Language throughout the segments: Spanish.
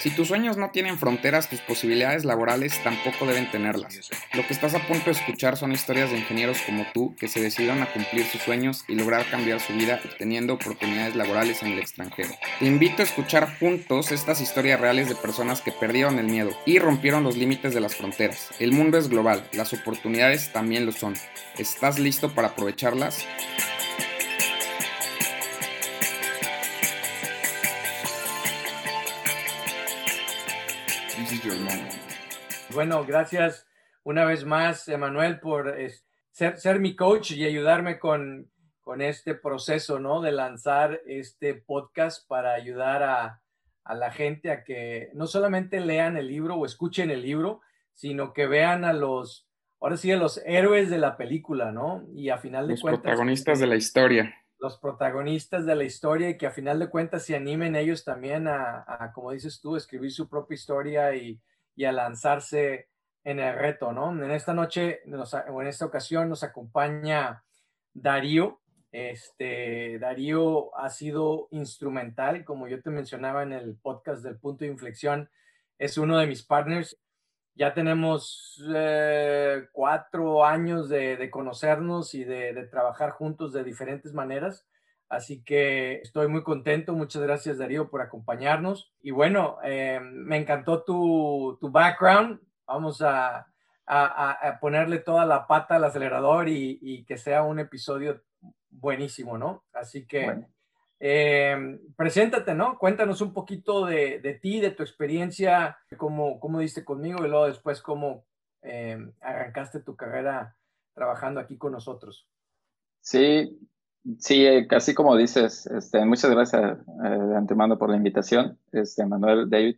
Si tus sueños no tienen fronteras, tus posibilidades laborales tampoco deben tenerlas. Lo que estás a punto de escuchar son historias de ingenieros como tú que se decidieron a cumplir sus sueños y lograr cambiar su vida obteniendo oportunidades laborales en el extranjero. Te invito a escuchar juntos estas historias reales de personas que perdieron el miedo y rompieron los límites de las fronteras. El mundo es global, las oportunidades también lo son. ¿Estás listo para aprovecharlas? Bueno, gracias una vez más, Emanuel, por ser, ser, mi coach y ayudarme con, con, este proceso, ¿no? De lanzar este podcast para ayudar a, a, la gente a que no solamente lean el libro o escuchen el libro, sino que vean a los, ahora sí, a los héroes de la película, ¿no? Y a final de cuentas... Los protagonistas de la historia. Los protagonistas de la historia y que a final de cuentas se animen ellos también a, como dices tú, escribir su propia historia y y a lanzarse en el reto, ¿no? En esta noche, o en esta ocasión, nos acompaña Darío. Este, Darío ha sido instrumental, como yo te mencionaba en el podcast del punto de inflexión, es uno de mis partners. Ya tenemos eh, cuatro años de, conocernos y de, de, trabajar juntos de diferentes maneras. Así que estoy muy contento. Muchas gracias, Darío, por acompañarnos. Y bueno, eh, me encantó tu, tu, background. Vamos a, a, ponerle toda la pata al acelerador y, y, que sea un episodio buenísimo, ¿no? Así que eh, preséntate, ¿no? Cuéntanos un poquito de, de, ti, de tu experiencia, cómo, cómo diste conmigo y luego después cómo eh, arrancaste tu carrera trabajando aquí con nosotros. Sí, Sí, eh, casi como dices, este, muchas gracias eh, de antemano por la invitación, este, Manuel, David.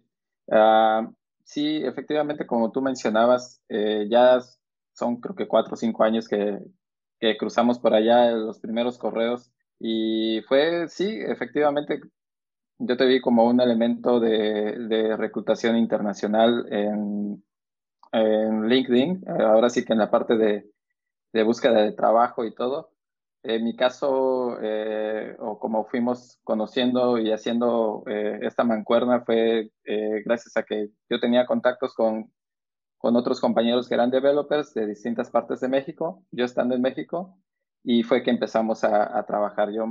Ah, sí, efectivamente, como tú mencionabas, eh, ya son creo que cuatro o cinco años que, que cruzamos por allá los primeros correos y fue, sí, efectivamente, yo te vi como un elemento de, de reclutación internacional en, en, LinkedIn, ahora sí que en la parte de, de búsqueda de trabajo y todo. En mi caso, eh, o como fuimos conociendo y haciendo eh, esta mancuerna, fue eh, gracias a que yo tenía contactos con, con otros compañeros que eran developers de distintas partes de México, yo estando en México, y fue que empezamos a, a trabajar. Yo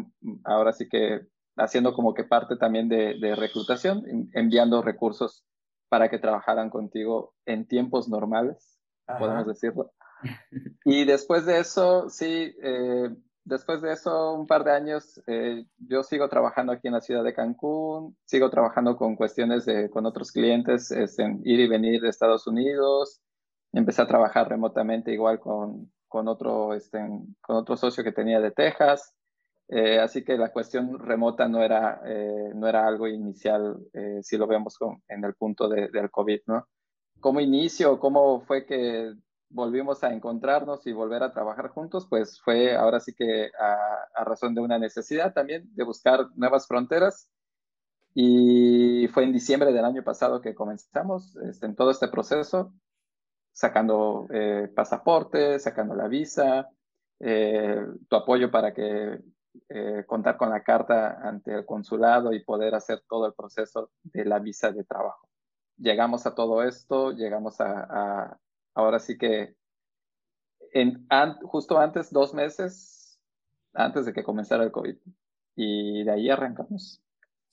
ahora sí que haciendo como que parte también de, de reclutación, enviando recursos para que trabajaran contigo en tiempos normales, podemos decirlo. Y después de eso, sí, eh, después de eso, un par de años, eh, yo sigo trabajando aquí en la ciudad de Cancún, sigo trabajando con cuestiones de, con otros clientes, este, en ir y venir de Estados Unidos. Empecé a trabajar remotamente igual con, con, otro, este, con otro socio que tenía de Texas. Eh, así que la cuestión remota no era, eh, no era algo inicial, si lo vemos con, en el punto de, del COVID, ¿no? ¿Cómo inicio? ¿Cómo fue que volvimos a encontrarnos y volver a trabajar juntos, pues fue ahora sí que a, razón de una necesidad también de buscar nuevas fronteras. Y fue en diciembre del año pasado que comenzamos este, en todo este proceso, sacando eh, pasaporte, sacando la visa, eh, tu apoyo para que eh, contar con la carta ante el consulado y poder hacer todo el proceso de la visa de trabajo. Llegamos a todo esto, llegamos a ahora sí que en, justo antes, dos meses antes de que comenzara el COVID. Y de ahí arrancamos.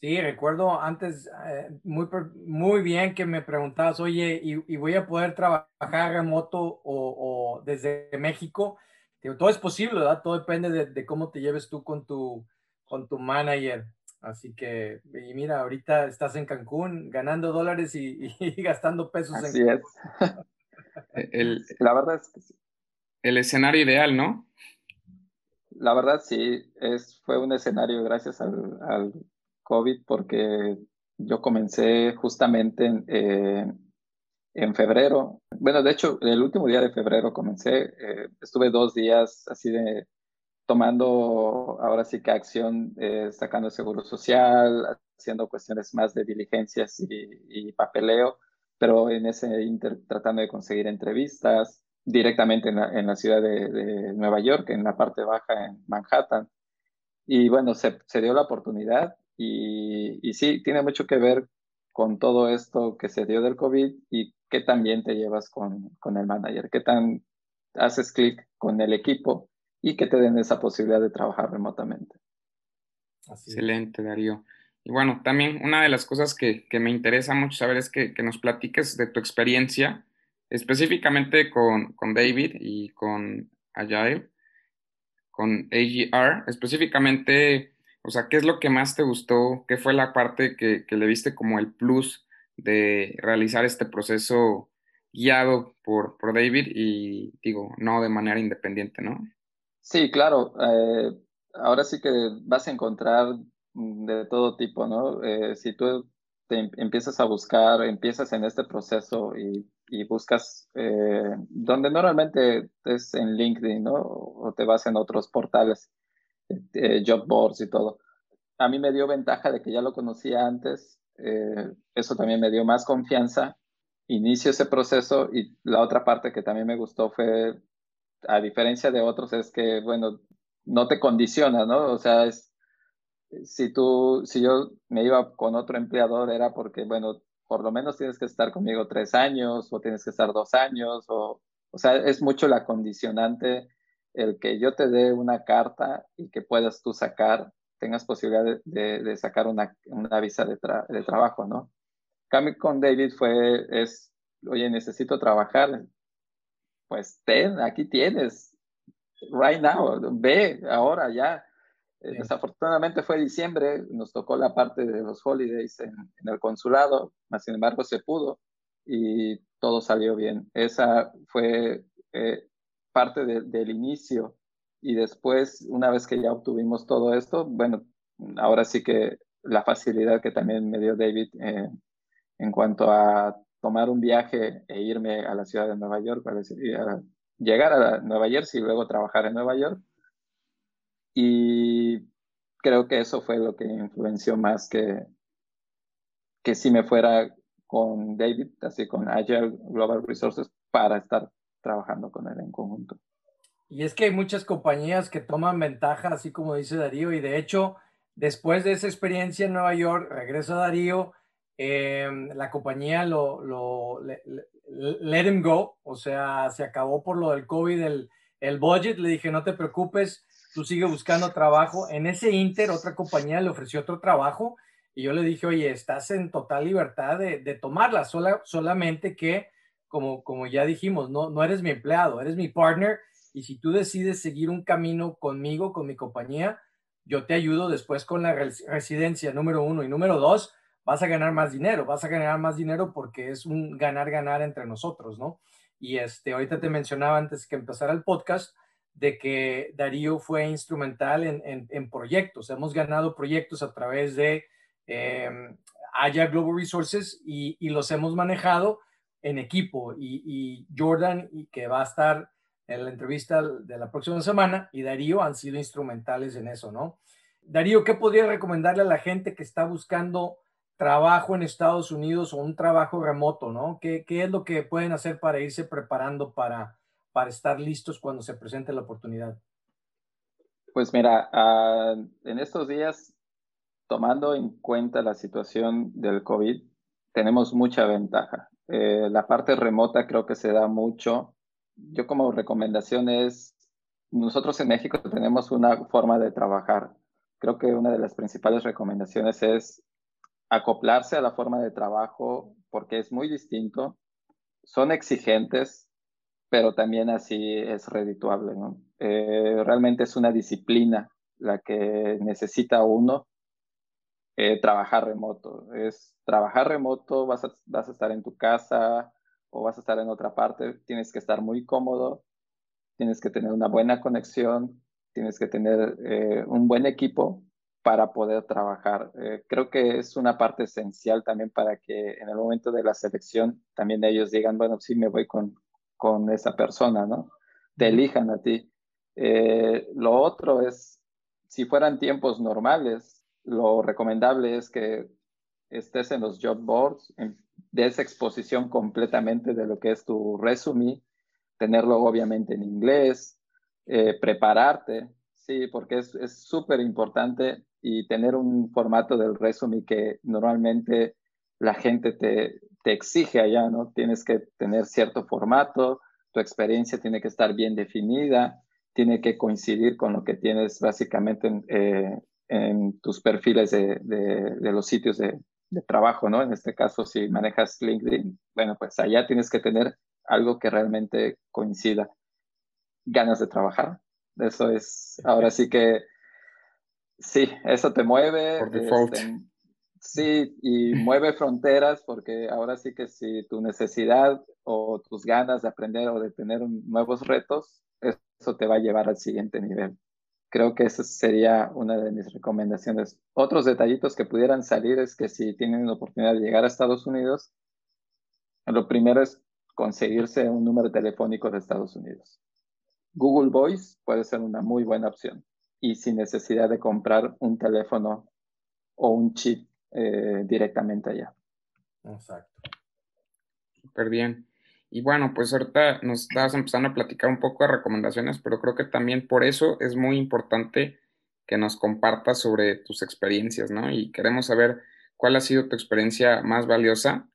Sí, recuerdo antes eh, muy, muy bien que me preguntabas, oye, ¿y, voy a poder trabajar remoto o, o desde México? Digo, todo es posible, ¿verdad? Todo depende de, de, cómo te lleves tú con tu, con tu manager. Así que, y mira, ahorita estás en Cancún ganando dólares y, y gastando pesos. Así es. El, la verdad es que sí. El escenario ideal, ¿no? La verdad sí, es, fue un escenario gracias al, al COVID porque yo comencé justamente en, eh, en, febrero. Bueno, de hecho, el último día de febrero comencé, eh, estuve dos días así de tomando ahora sí que acción, eh, sacando seguro social, haciendo cuestiones más de diligencias y, y papeleo pero en ese inter tratando de conseguir entrevistas directamente en la, en la ciudad de, de, Nueva York, en la parte baja, en Manhattan. Y bueno, se, se dio la oportunidad y, y, sí, tiene mucho que ver con todo esto que se dio del COVID y qué tan bien te llevas con, con el manager, qué tan haces clic con el equipo y que te den esa posibilidad de trabajar remotamente. Excelente, Darío. Y bueno, también una de las cosas que, que me interesa mucho saber es que, que, nos platiques de tu experiencia, específicamente con, con David y con Agile, con AGR, específicamente, o sea, ¿qué es lo que más te gustó? ¿Qué fue la parte que, que le viste como el plus de realizar este proceso guiado por, por David y digo, no de manera independiente, ¿no? Sí, claro. Eh, ahora sí que vas a encontrar de todo tipo, ¿no? Eh, si tú te em, empiezas a buscar, empiezas en este proceso y y buscas eh, donde normalmente es en LinkedIn, ¿no? O te vas en otros portales, eh, job boards y todo. A mí me dio ventaja de que ya lo conocía antes, eh, eso también me dio más confianza. Inicio ese proceso y la otra parte que también me gustó fue, a diferencia de otros, es que, bueno, no te condiciona, ¿no? O sea, es, si tú, si yo me iba con otro empleador era porque, bueno, por lo menos tienes que estar conmigo tres años o tienes que estar dos años o, o sea, es mucho la condicionante el que yo te dé una carta y que puedas tú sacar, tengas posibilidad de, de, sacar una, una visa de, de, trabajo, ¿no? Cambio con David fue, es, oye, necesito trabajar, pues ten, aquí tienes, right now, ve ahora ya, Desafortunadamente fue diciembre, nos tocó la parte de los holidays en, el consulado, mas sin embargo se pudo y todo salió bien. Esa fue eh, parte del inicio y después, una vez que ya obtuvimos todo esto, bueno, ahora sí que la facilidad que también me dio David eh, en cuanto a tomar un viaje e irme a la ciudad de Nueva York, para llegar a Nueva Jersey y luego trabajar en Nueva York, y creo que eso fue lo que influenció más que, que si me fuera con David, así con Agile Global Resources, para estar trabajando con él en conjunto. Y es que hay muchas compañías que toman ventaja, así como dice Darío, y de hecho, después de esa experiencia en Nueva York, regresa Darío, eh, la compañía lo, lo let him go, o sea, se acabó por lo del COVID el, el budget, le dije, no te preocupes, tú sigues buscando trabajo. En ese Inter, otra compañía le ofreció otro trabajo y yo le dije, oye, estás en total libertad de, de tomarla, sola, solamente que, como, como ya dijimos, no, no eres mi empleado, eres mi partner y si tú decides seguir un camino conmigo, con mi compañía, yo te ayudo después con la residencia número uno y número dos, vas a ganar más dinero, vas a ganar más dinero porque es un ganar-ganar entre nosotros, ¿no? Y este, ahorita te mencionaba antes que empezara el podcast, de que Darío fue instrumental en, en, proyectos. Hemos ganado proyectos a través de eh, Global Resources y, y, los hemos manejado en equipo. Y, y, Jordan, que va a estar en la entrevista de la próxima semana, y Darío han sido instrumentales en eso, ¿no? Darío, ¿qué podría recomendarle a la gente que está buscando trabajo en Estados Unidos o un trabajo remoto, ¿no? ¿Qué, es lo que pueden hacer para irse preparando para estar listos cuando se presente la oportunidad? Pues mira, uh, en estos días, tomando en cuenta la situación del COVID, tenemos mucha ventaja. Eh, la parte remota creo que se da mucho. Yo como recomendación es, nosotros en México tenemos una forma de trabajar. Creo que una de las principales recomendaciones es acoplarse a la forma de trabajo porque es muy distinto. Son exigentes, pero también así es redituable. Eh, realmente es una disciplina la que necesita uno eh, trabajar remoto. Es trabajar remoto, vas a, vas a estar en tu casa o vas a estar en otra parte, tienes que estar muy cómodo, tienes que tener una buena conexión, tienes que tener eh, un buen equipo para poder trabajar. creo que es una parte esencial también para que en el momento de la selección también ellos digan, bueno, sí, me voy con, con esa persona, ¿no? Te elijan a ti. Eh, lo otro es, si fueran tiempos normales, lo recomendable es que estés en los job boards, de esa exposición completamente de lo que es tu resumen, tenerlo obviamente en inglés, eh, prepararte. sí, porque es súper importante y tener un formato del resumen que normalmente la gente te, te exige allá, ¿no? Tienes que tener cierto formato, tu experiencia tiene que estar bien definida, tiene que coincidir con lo que tienes básicamente en, eh, en tus perfiles de, de, los sitios de, de, trabajo, ¿no? En este caso, si manejas LinkedIn, bueno, pues allá tienes que tener algo que realmente coincida. Ganas de trabajar. Eso es, ahora sí que, sí, eso te mueve. Por default. Este, sí, y mueve fronteras porque ahora sí que si tu necesidad o tus ganas de aprender o de tener nuevos retos, eso te va a llevar al siguiente nivel. Creo que esa sería una de mis recomendaciones. Otros detallitos que pudieran salir es que si tienen la oportunidad de llegar a Estados Unidos, lo primero es conseguirse un número telefónico de Estados Unidos. Google Voice puede ser una muy buena opción y sin necesidad de comprar un teléfono o un chip eh, directamente allá. Exacto. Súper bien. Y bueno, pues ahorita nos estabas empezando a platicar un poco de recomendaciones, pero creo que también por eso es muy importante que nos compartas sobre tus experiencias, ¿no? Y queremos saber cuál ha sido tu experiencia más valiosa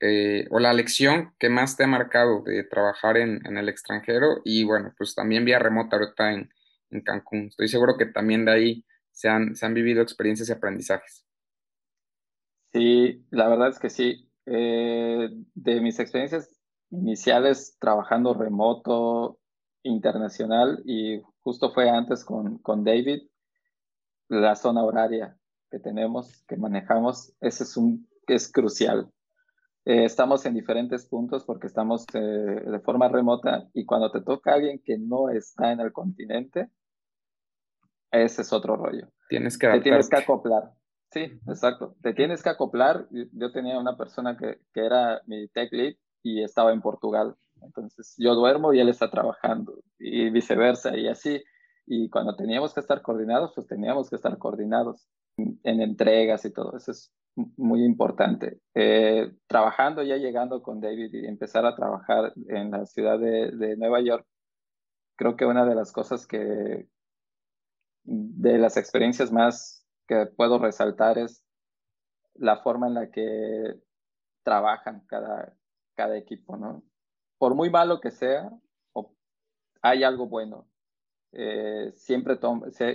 eh, o la lección que más te ha marcado de trabajar en, en, el extranjero y bueno, pues también vía remota ahorita en, en Cancún. Estoy seguro que también de ahí se han, se han vivido experiencias y aprendizajes. Sí, la verdad es que sí. Eh, de mis experiencias iniciales trabajando remoto, internacional, y justo fue antes con, con David, la zona horaria que tenemos, que manejamos, ese es, un, es crucial. Eh, estamos en diferentes puntos porque estamos eh, de forma remota y cuando te toca alguien que no está en el continente, ese es otro rollo. Tienes que Te tienes que acoplar. Sí, exacto. Te tienes que acoplar. Yo tenía una persona que, que era mi tech lead y estaba en Portugal. Entonces yo duermo y él está trabajando y viceversa y así. Y cuando teníamos que estar coordinados, pues teníamos que estar coordinados en entregas y todo. Eso es muy importante. Eh, trabajando ya llegando con David y empezar a trabajar en la ciudad de, de Nueva York, creo que una de las cosas que, de las experiencias más que puedo resaltar es la forma en la que trabajan cada, cada equipo, ¿no? Por muy malo que sea, hay algo bueno. Eh, siempre,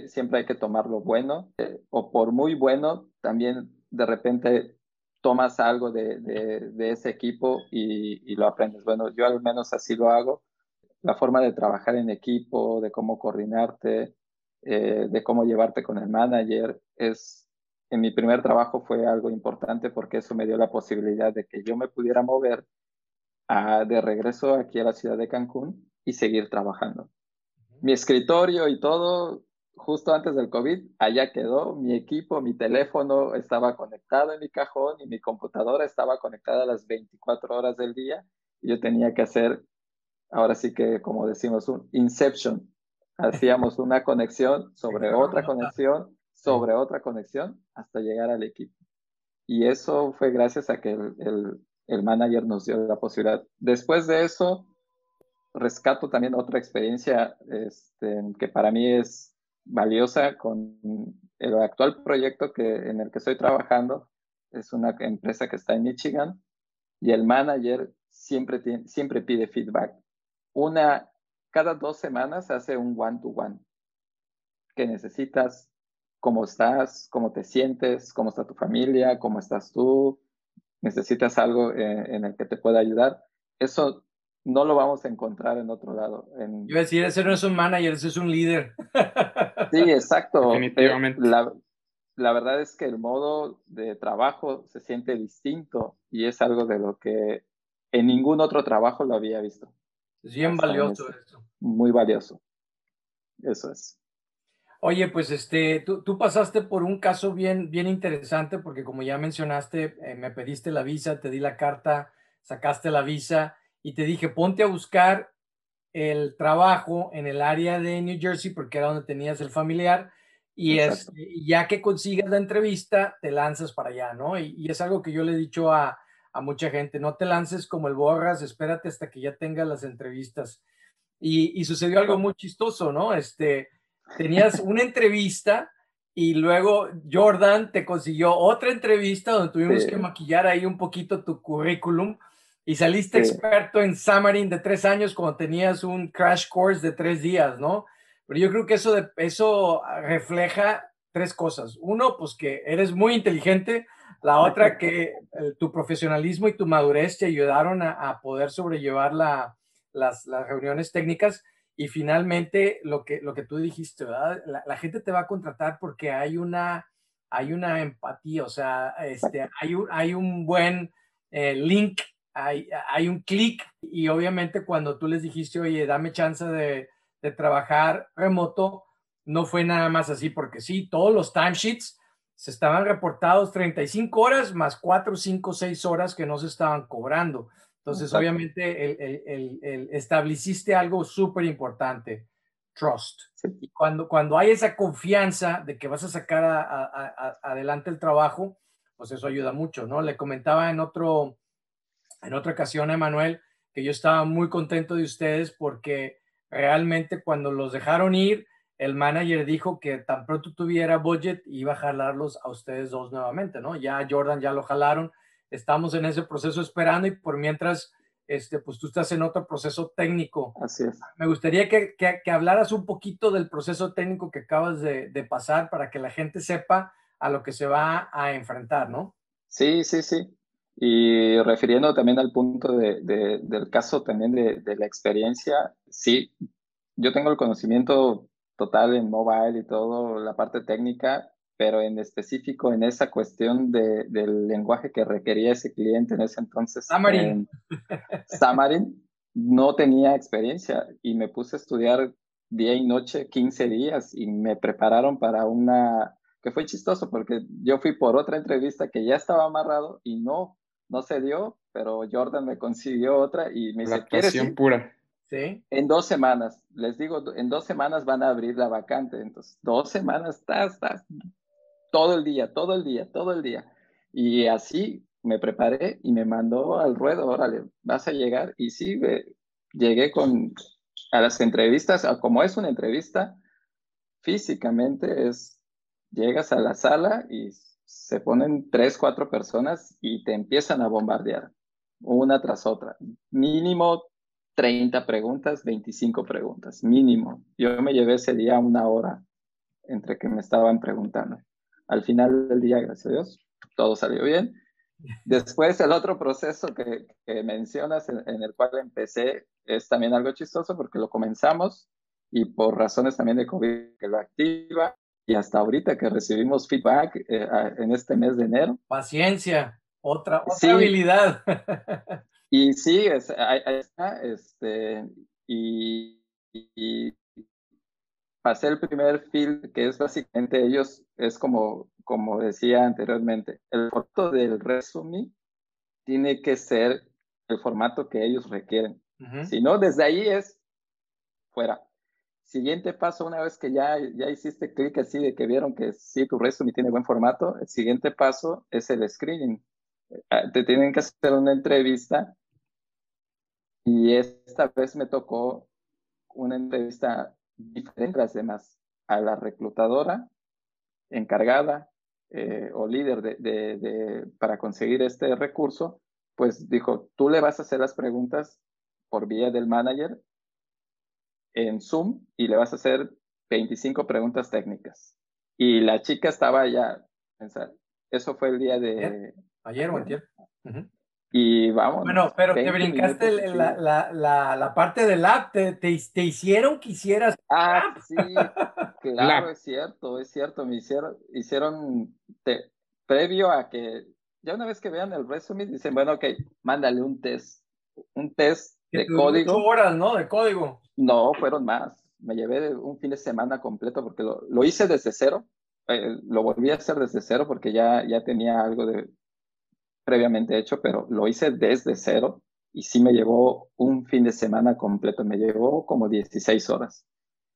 siempre hay que tomar lo bueno, eh, o por muy bueno, también de repente tomas algo de, de, ese equipo y, y, lo aprendes. Bueno, yo al menos así lo hago. La forma de trabajar en equipo, de cómo coordinarte, eh, de cómo llevarte con el manager, es, en mi primer trabajo fue algo importante porque eso me dio la posibilidad de que yo me pudiera mover de regreso aquí a la ciudad de Cancún y seguir trabajando. Mi escritorio y todo, justo antes del COVID, allá quedó. Mi equipo, mi teléfono estaba conectado en mi cajón y mi computadora estaba conectada a las 24 horas del día. Y yo tenía que hacer, ahora sí que, como decimos, un inception. Hacíamos una conexión sobre otra conexión, sobre otra conexión, hasta llegar al equipo. Y eso fue gracias a que el, el manager nos dio la posibilidad. Después de eso, rescato también otra experiencia este, que para mí es valiosa con el actual proyecto que, en el que estoy trabajando. Es una empresa que está en Michigan y el manager siempre, siempre pide feedback. Una, cada dos semanas hace un one-to-one. -one. ¿Qué necesitas? ¿Cómo estás? ¿Cómo te sientes? ¿Cómo está tu familia? ¿Cómo estás tú? Necesitas algo eh, en, el que te pueda ayudar, eso no lo vamos a encontrar en otro lado. En... Yo decir, ese no es un manager, ese es un líder. Sí, exacto. Definitivamente. La, la, verdad es que el modo de trabajo se siente distinto y es algo de lo que en ningún otro trabajo lo había visto. Es bien valioso esto. Muy valioso. Eso es. Oye, pues este, tú, tú, pasaste por un caso bien, bien interesante porque como ya mencionaste, eh, me pediste la visa, te di la carta, sacaste la visa y te dije, ponte a buscar el trabajo en el área de New Jersey porque era donde tenías el familiar y es, ya que consigas la entrevista, te lanzas para allá, ¿no? Y, y es algo que yo le he dicho a, a, mucha gente, no te lances como el borras, espérate hasta que ya tengas las entrevistas. Y, y sucedió algo muy chistoso, ¿no? Este, tenías una entrevista y luego Jordan te consiguió otra entrevista donde tuvimos que maquillar ahí un poquito tu currículum y saliste experto en Xamarin de tres años cuando tenías un crash course de tres días, ¿no? Pero yo creo que eso, de, eso refleja tres cosas. Uno, pues que eres muy inteligente. La otra, que tu profesionalismo y tu madurez te ayudaron a, poder sobrellevar las, las, reuniones técnicas. Y finalmente, lo que, lo que tú dijiste, ¿verdad? La, gente te va a contratar porque hay una, hay una empatía, o sea, este, hay, un, hay un buen eh, link hay, un clic y obviamente cuando tú les dijiste, oye, dame chance de, trabajar remoto, no fue nada más así, porque sí, todos los timesheets se estaban reportados 35 horas más 4, 5, 6 horas que no se estaban cobrando. Entonces, obviamente, el, estableciste algo súper importante, trust. Y cuando, cuando hay esa confianza de que vas a sacar adelante el trabajo, pues eso ayuda mucho, ¿no? Le comentaba en otro, en otra ocasión, Emanuel, que yo estaba muy contento de ustedes porque realmente cuando los dejaron ir, el manager dijo que tan pronto tuviera budget iba a jalarlos a ustedes dos nuevamente, ¿no? Ya Jordan ya lo jalaron, estamos en ese proceso esperando y por mientras, este, pues tú estás en otro proceso técnico. Así es. Me gustaría que, que, hablaras un poquito del proceso técnico que acabas de, de pasar para que la gente sepa a lo que se va a enfrentar, ¿no? Sí, sí, sí. Y refiriendo también al punto de, del caso también de, de, la experiencia, sí, yo tengo el conocimiento total en mobile y todo, la parte técnica, pero en específico en esa cuestión de, del lenguaje que requería ese cliente en ese entonces. Xamarin. Xamarin, no tenía experiencia y me puse a estudiar día y noche 15 días y me prepararon para una que fue chistoso porque yo fui por otra entrevista que ya estaba amarrado y no no se dio, pero Jordan me consiguió otra y me dice, ¿quieres pura. Sí. En dos semanas, les digo, en dos semanas van a abrir la vacante, entonces dos semanas, estás, estás, todo el día, todo el día, todo el día. Y así me preparé y me mandó al ruedo, órale, vas a llegar. Y sí, llegué con a las entrevistas, como es una entrevista, físicamente es, llegas a la sala y se ponen tres, cuatro personas y te empiezan a bombardear una tras otra. Mínimo 30 preguntas, 25 preguntas, mínimo. Yo me llevé ese día una hora entre que me estaban preguntando. Al final del día, gracias a Dios, todo salió bien. Después, el otro proceso que, mencionas, en, en, el cual empecé, es también algo chistoso porque lo comenzamos y por razones también de COVID que lo activa, y hasta ahorita que recibimos feedback eh, en este mes de enero. Paciencia, otra, habilidad. y sí, es, ahí, está, este, y, pasé el primer field, que es básicamente ellos, es como, como decía anteriormente, el formato del resumen tiene que ser el formato que ellos requieren. Si no, desde ahí es fuera. Siguiente paso, una vez que ya, ya hiciste clic así de que vieron que sí, tu resumen tiene buen formato, el siguiente paso es el screening. Ah, te tienen que hacer una entrevista y esta vez me tocó una entrevista diferente a las demás, a la reclutadora encargada eh, o líder de, de, para conseguir este recurso, pues dijo, tú le vas a hacer las preguntas por vía del manager en Zoom y le vas a hacer 25 preguntas técnicas. Y la chica estaba ya, eso fue el día de... Ayer o ayer. Y vamos. Bueno, pero te brincaste la, la, la, parte del app, te, te, hicieron que hicieras. Ah, sí, claro, es cierto, es cierto. Me hicieron, hicieron previo a que, ya una vez que vean el resumen, dicen, bueno, ok, mándale un test, un test de código. horas, ¿no? De código. No, fueron más. Me llevé un fin de semana completo porque lo, lo hice desde cero. Eh, lo volví a hacer desde cero porque ya, ya tenía algo de previamente hecho, pero lo hice desde cero y sí me llevó un fin de semana completo. Me llevó como 16 horas.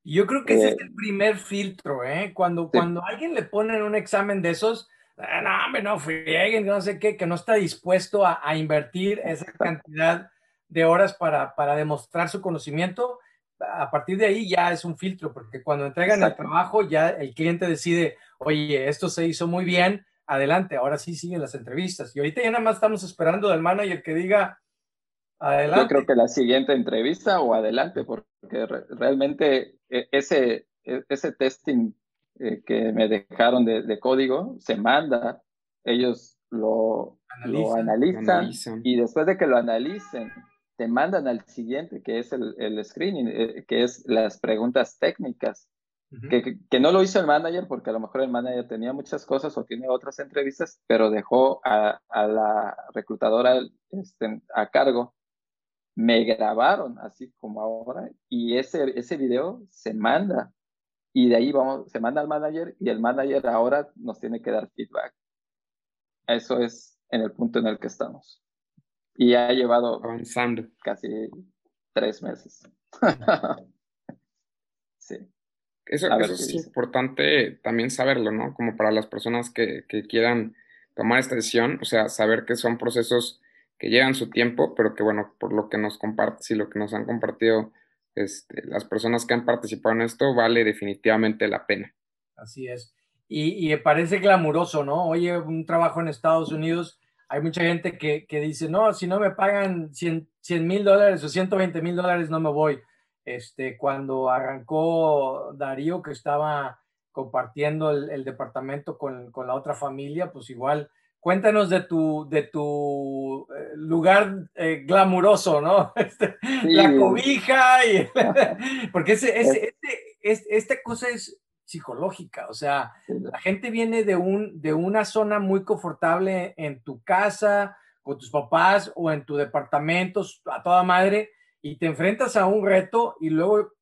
Yo creo que ese es eh, el primer filtro, ¿eh? Cuando, cuando alguien le pone un examen de esos, ah, no, hombre, no frieguen, no sé qué, que no está dispuesto a, a invertir esa cantidad de horas para, para demostrar su conocimiento, a partir de ahí ya es un filtro, porque cuando entregan el trabajo ya el cliente decide, oye, esto se hizo muy bien, adelante, ahora sí siguen las entrevistas. Y ahorita ya nada más estamos esperando del manager que diga, adelante. Yo creo que la siguiente entrevista o adelante, porque realmente e, ese, e, ese testing eh, que me dejaron de, código se manda, ellos lo analizan, y después de que lo analicen, te mandan al siguiente, que es el, el screening, eh, que es las preguntas técnicas. Que, que, no lo hizo el manager porque a lo mejor el manager tenía muchas cosas o tiene otras entrevistas, pero dejó a, a la reclutadora este, a cargo. Me grabaron así como ahora y ese, ese video se manda y de ahí vamos, se manda al manager y el manager ahora nos tiene que dar feedback. Eso es en el punto en el que estamos. Y ha llevado avanzando casi tres meses. sí. Eso, es importante también saberlo, ¿no? Como para las personas que, que quieran tomar esta decisión, o sea, saber que son procesos que llevan su tiempo, pero que bueno, por lo que nos compartes y lo que nos han compartido este, las personas que han participado en esto, vale definitivamente la pena. Así es. Y, me parece glamuroso, ¿no? Oye, un trabajo en Estados Unidos, hay mucha gente que, dice, no, si no me pagan 100 mil dólares o 120 mil dólares, no me voy. Este, cuando arrancó Darío, que estaba compartiendo el, departamento con, con, la otra familia, pues igual cuéntanos de tu, de tu eh, lugar eh, glamuroso, ¿no? Este, la cobija, y, porque ese, ese, este, esta cosa es psicológica, o sea, la gente viene de, un, de una zona muy confortable en tu casa, con tus papás o en tu departamento, a toda madre, y te enfrentas a un reto y luego,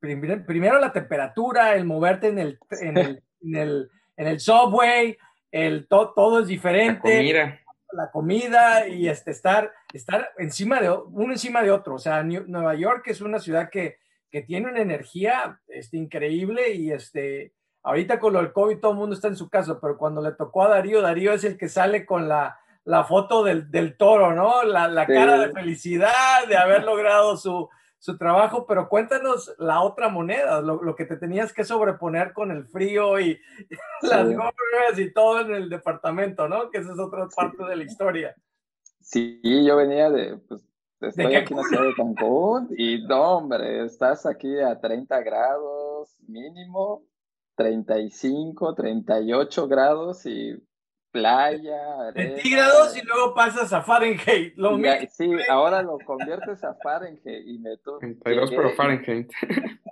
primero, la temperatura, el moverte en el, en el, en el, en el subway, el todo es diferente. La comida. La comida y este, estar, estar encima de uno encima de otro. O sea, Nueva York es una ciudad que, que tiene una energía este, increíble y este, ahorita con lo del COVID todo el mundo está en su casa, pero cuando le tocó a Darío, Darío es el que sale con la, la foto del, del, toro, ¿no? La, la cara de felicidad de haber logrado su, su trabajo, pero cuéntanos la otra moneda, lo, que te tenías que sobreponer con el frío y las gorras y todo en el departamento, ¿no? Que esa es otra parte de la historia. Sí, yo venía de, pues, estoy aquí en la ciudad de Cancún y no, hombre, estás aquí a 30 grados mínimo, 35, 38 grados y playa, centígrados y luego pasas a Fahrenheit. Lo sí, ahora lo conviertes a Fahrenheit y me 32 pero Fahrenheit.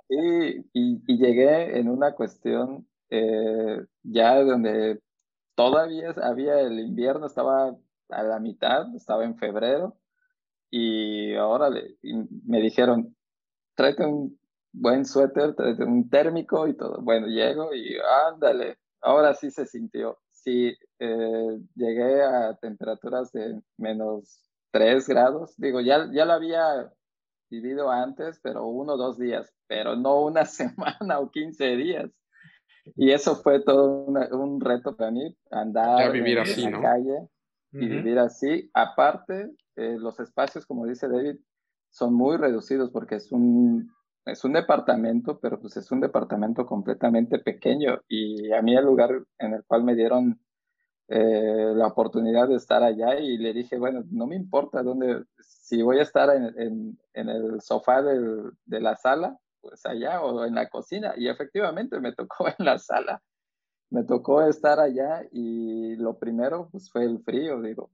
Sí, y, y, llegué en una cuestión eh, ya donde todavía había el invierno, estaba a la mitad, estaba en febrero, y ahora me dijeron, tráete un buen suéter, tráete un térmico y todo. Bueno, llego y ándale, ahora sí se sintió sí, eh, llegué a temperaturas de menos 3 grados. Digo, ya, ya lo había vivido antes, pero uno o dos días, pero no una semana o 15 días. Y eso fue todo un reto para mí, andar vivir en, así, la calle y vivir así. Aparte, eh, los espacios, como dice David, son muy reducidos porque es un es un departamento, pero pues es un departamento completamente pequeño y a mí el lugar en el cual me dieron eh, la oportunidad de estar allá y le dije, bueno, no me importa dónde, si voy a estar en, en, el sofá de la sala, pues allá o en la cocina y efectivamente me tocó en la sala, me tocó estar allá y lo primero pues fue el frío, digo,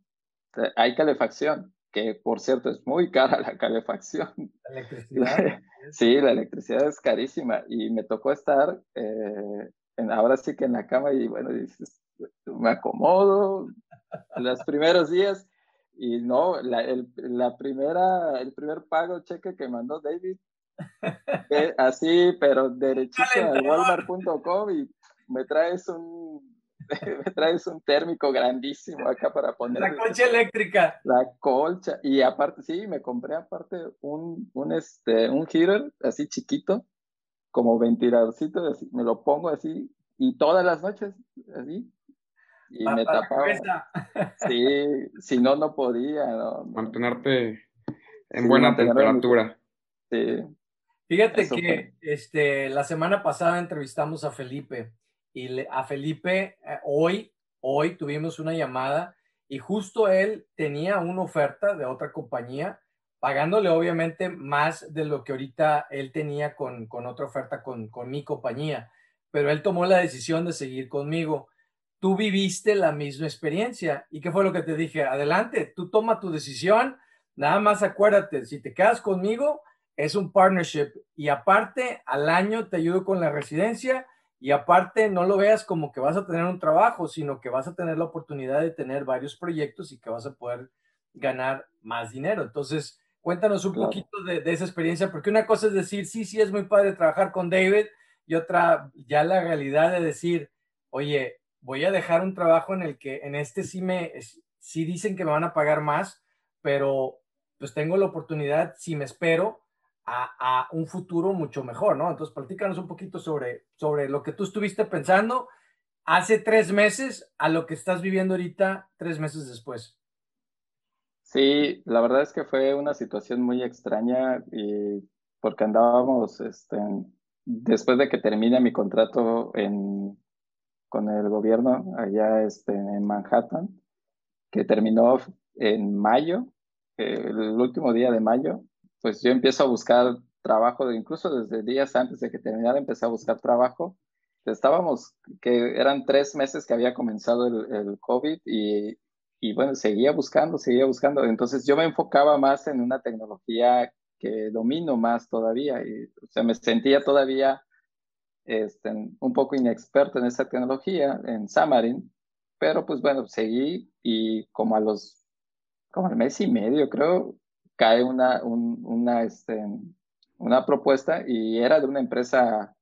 hay calefacción, que por cierto es muy cara la calefacción. La electricidad. sí, la electricidad es carísima y me tocó estar eh, en, ahora sí que en la cama y bueno, dices, me acomodo los primeros días y no, la, el, la primera, el primer pago cheque que mandó David, eh, así, pero derechito a walmart.com y me traes un me traes un térmico grandísimo acá para poner. La colcha eléctrica. La colcha. Y aparte, sí, me compré aparte un, un, este, un heater así chiquito, como ventiladorcito, así, me lo pongo así, y todas las noches, así. Y me tapaba. Sí, si no, no podía. Mantenerte en buena temperatura. Sí. Fíjate que este, la semana pasada entrevistamos a Felipe y a Felipe eh, hoy, hoy tuvimos una llamada y justo él tenía una oferta de otra compañía, pagándole obviamente más de lo que ahorita él tenía con, con otra oferta con, con mi compañía, pero él tomó la decisión de seguir conmigo. Tú viviste la misma experiencia. Y qué fue lo que te dije, adelante, tú toma tu decisión, nada más acuérdate, si te quedas conmigo, es un partnership. Y aparte al año te ayudo con la residencia y aparte no lo veas como que vas a tener un trabajo, sino que vas a tener la oportunidad de tener varios proyectos y que vas a poder ganar más dinero. Entonces, cuéntanos un poquito de, esa experiencia, porque una cosa es decir, sí, sí, es muy padre trabajar con David y otra ya la realidad de decir, oye, voy a dejar un trabajo en el que en este sí me, sí dicen que me van a pagar más, pero pues tengo la oportunidad, si me espero, a, un futuro mucho mejor, ¿no? Entonces, platícanos un poquito sobre, sobre lo que tú estuviste pensando hace tres meses a lo que estás viviendo ahorita tres meses después. Sí, la verdad es que fue una situación muy extraña y porque andábamos, este, después de que termine mi contrato en, con el gobierno allá este, en Manhattan, que terminó en mayo, eh, el último día de mayo, pues yo empiezo a buscar trabajo, incluso desde días antes de que terminara, empecé a buscar trabajo. Estábamos, que eran tres meses que había comenzado el, COVID y, y, bueno, seguía buscando, seguía buscando. Entonces yo me enfocaba más en una tecnología que domino más todavía y o sea, me sentía todavía este, un poco inexperto en esa tecnología, en Xamarin, pero pues bueno, seguí y como a los, como al mes y medio creo, cae una, una, este, una propuesta y era de una empresa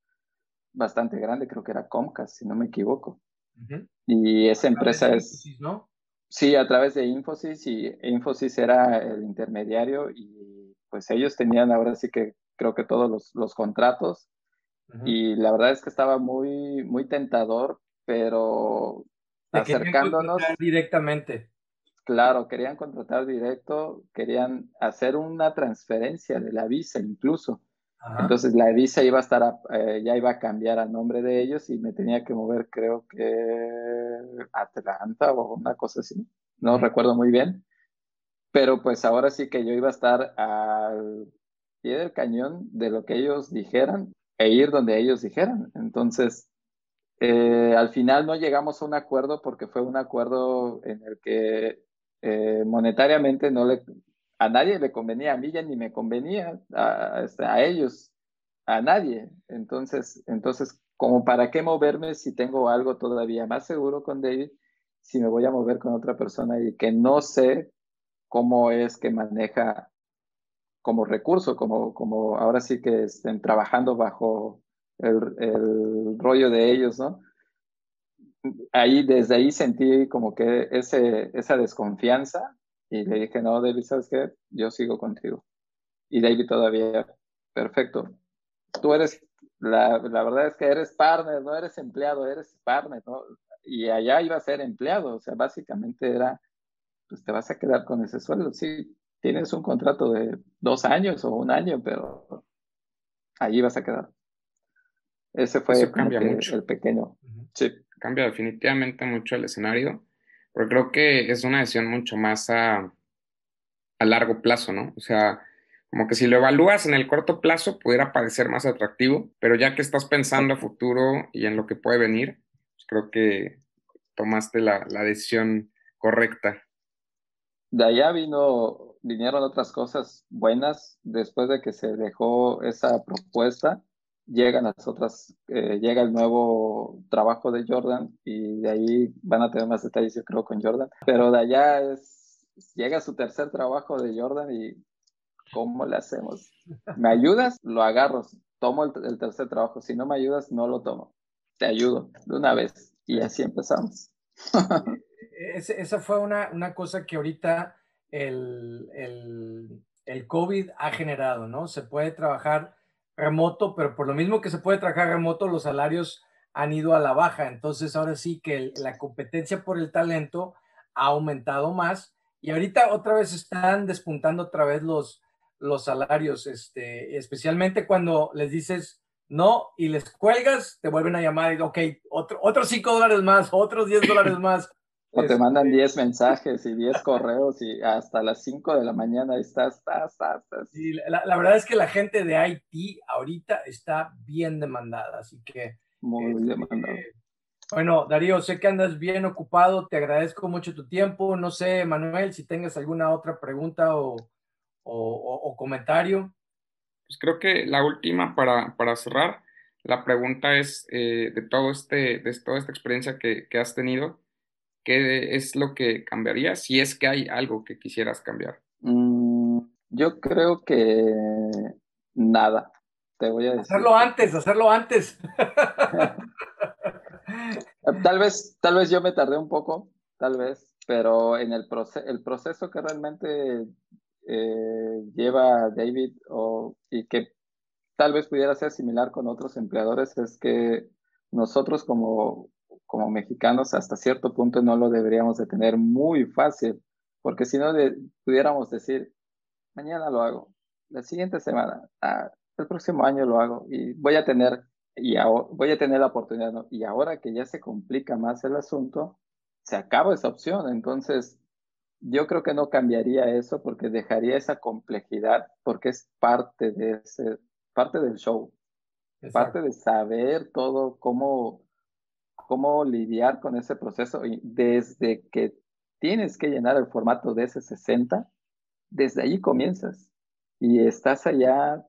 bastante grande, creo que era Comcast, si no me equivoco. Y esa empresa es... ¿no? Sí, a través de Infosys y Infosys era el intermediario y pues ellos tenían ahora sí que creo que todos los, los contratos y la verdad es que estaba muy, muy tentador, pero acercándonos directamente. Claro, querían contratar directo, querían hacer una transferencia de la visa incluso. Entonces la visa iba a estar, eh, ya iba a cambiar a nombre de ellos y me tenía que mover, creo que Atlanta o una cosa así. No recuerdo muy bien. Pero pues ahora sí que yo iba a estar al pie del cañón de lo que ellos dijeran e ir donde ellos dijeran. Entonces, eh, al final no llegamos a un acuerdo porque fue un acuerdo en el que eh, monetariamente no le, a nadie le convenía, a mí ya ni me convenía, a, este, a, ellos, a nadie. Entonces, entonces, como para qué moverme si tengo algo todavía más seguro con David, si me voy a mover con otra persona y que no sé cómo es que maneja como recurso, como, como ahora sí que estén trabajando bajo el, el rollo de ellos, ¿no? Ahí, desde ahí sentí como que ese, esa desconfianza y le dije, no, David, ¿sabes qué? Yo sigo contigo. Y David todavía, perfecto. Tú eres, la, la verdad es que eres partner, no eres empleado, eres partner, ¿no? Y allá iba a ser empleado, o sea, básicamente era, pues te vas a quedar con ese sueldo. Sí, tienes un contrato de dos años o un año, pero allí vas a quedar. Ese fue el pequeño. Sí cambia definitivamente mucho el escenario, pero creo que es una decisión mucho más a, a largo plazo, ¿no? O sea, como que si lo evalúas en el corto plazo pudiera parecer más atractivo, pero ya que estás pensando a futuro y en lo que puede venir, pues creo que tomaste la, la decisión correcta. De allá vino, vinieron otras cosas buenas después de que se dejó esa propuesta llegan las otras, eh, llega el nuevo trabajo de Jordan y de ahí van a tener más detalles, yo creo, con Jordan. Pero de allá es, llega su tercer trabajo de Jordan y ¿cómo le hacemos? ¿Me ayudas? Lo agarro, tomo el, tercer trabajo. Si no me ayudas, no lo tomo. Te ayudo de una vez. Y así empezamos. esa fue una, una, cosa que ahorita el, el, el COVID ha generado, ¿no? Se puede trabajar remoto, pero por lo mismo que se puede trabajar remoto, los salarios han ido a la baja. Entonces, ahora sí que la competencia por el talento ha aumentado más y ahorita otra vez están despuntando otra vez los, los salarios, este, especialmente cuando les dices no y les cuelgas, te vuelven a llamar y, ok, otro, otros 5 dólares más, otros 10 dólares más. O te mandan 10 este, mensajes y 10 correos y hasta las 5 de la mañana estás, estás, estás. Sí, la, la, verdad es que la gente de Haití ahorita está bien demandada, así que... Muy este, demandada. Bueno, Darío, sé que andas bien ocupado, te agradezco mucho tu tiempo. No sé, Manuel, si tengas alguna otra pregunta o, o, comentario. Pues creo que la última para, para cerrar, la pregunta es eh, de, todo este, de toda esta experiencia que, que, has tenido, ¿qué es lo que cambiaría si es que hay algo que quisieras cambiar? Mm, yo creo que nada. Te voy a decir. Hacerlo antes, hacerlo antes. tal vez, tal vez yo me tardé un poco, tal vez, pero en el, el proceso que realmente eh, lleva David o, y que tal vez pudiera ser similar con otros empleadores es que nosotros como, como mexicanos hasta cierto punto no lo deberíamos de tener muy fácil, porque si no pudiéramos decir, mañana lo hago, la siguiente semana, ah, el próximo año lo hago y voy a tener y voy a tener la oportunidad, y ahora que ya se complica más el asunto, se acaba esa opción, entonces yo creo que no cambiaría eso porque dejaría esa complejidad porque es parte de ese, parte del show, parte de saber todo cómo, cómo lidiar con ese proceso desde que tienes que llenar el formato de ese 60, desde ahí comienzas y estás allá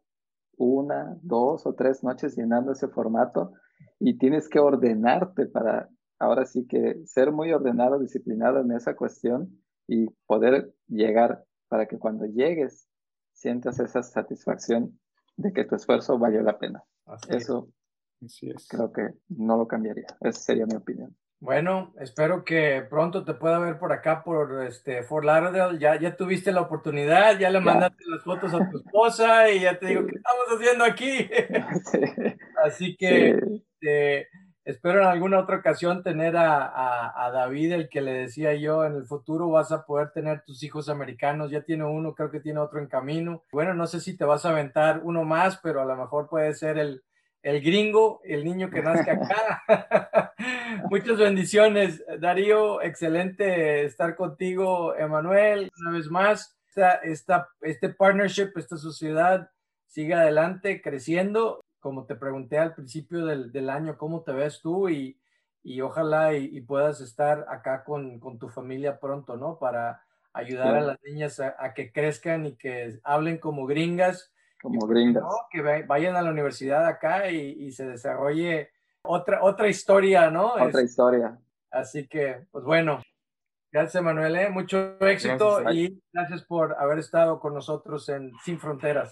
una, dos o tres noches llenando ese formato y tienes que ordenarte para ahora sí que ser muy ordenado, disciplinado en esa cuestión y poder llegar para que cuando llegues sientas esa satisfacción de que tu esfuerzo valió la pena. Eso creo que no lo cambiaría. Esa sería mi opinión. Bueno, espero que pronto te pueda ver por acá, por este Fort Lauderdale. Ya, ya tuviste la oportunidad, ya le mandaste las fotos a tu esposa y ya te digo, ¿qué estamos haciendo aquí? Así que este, espero en alguna otra ocasión tener a, David, el que le decía yo, en el futuro vas a poder tener tus hijos americanos. Ya tiene uno, creo que tiene otro en camino. Bueno, no sé si te vas a aventar uno más, pero a lo mejor puede ser el, el gringo, el niño que nazca acá. Muchas bendiciones, Darío. Excelente estar contigo, Emanuel, una vez más. Esta, este partnership, esta sociedad sigue adelante, creciendo. Como te pregunté al principio del, año, ¿cómo te ves tú? Y, y ojalá y, puedas estar acá con, con, tu familia pronto, ¿no? Para ayudar a las niñas a, a que crezcan y que hablen como gringas como gringas. Que vayan a la universidad acá y, se desarrolle otra, otra historia, ¿no? Otra historia. Así que, pues bueno, gracias Manuel, ¿eh? mucho éxito y gracias por haber estado con nosotros en Sin Fronteras.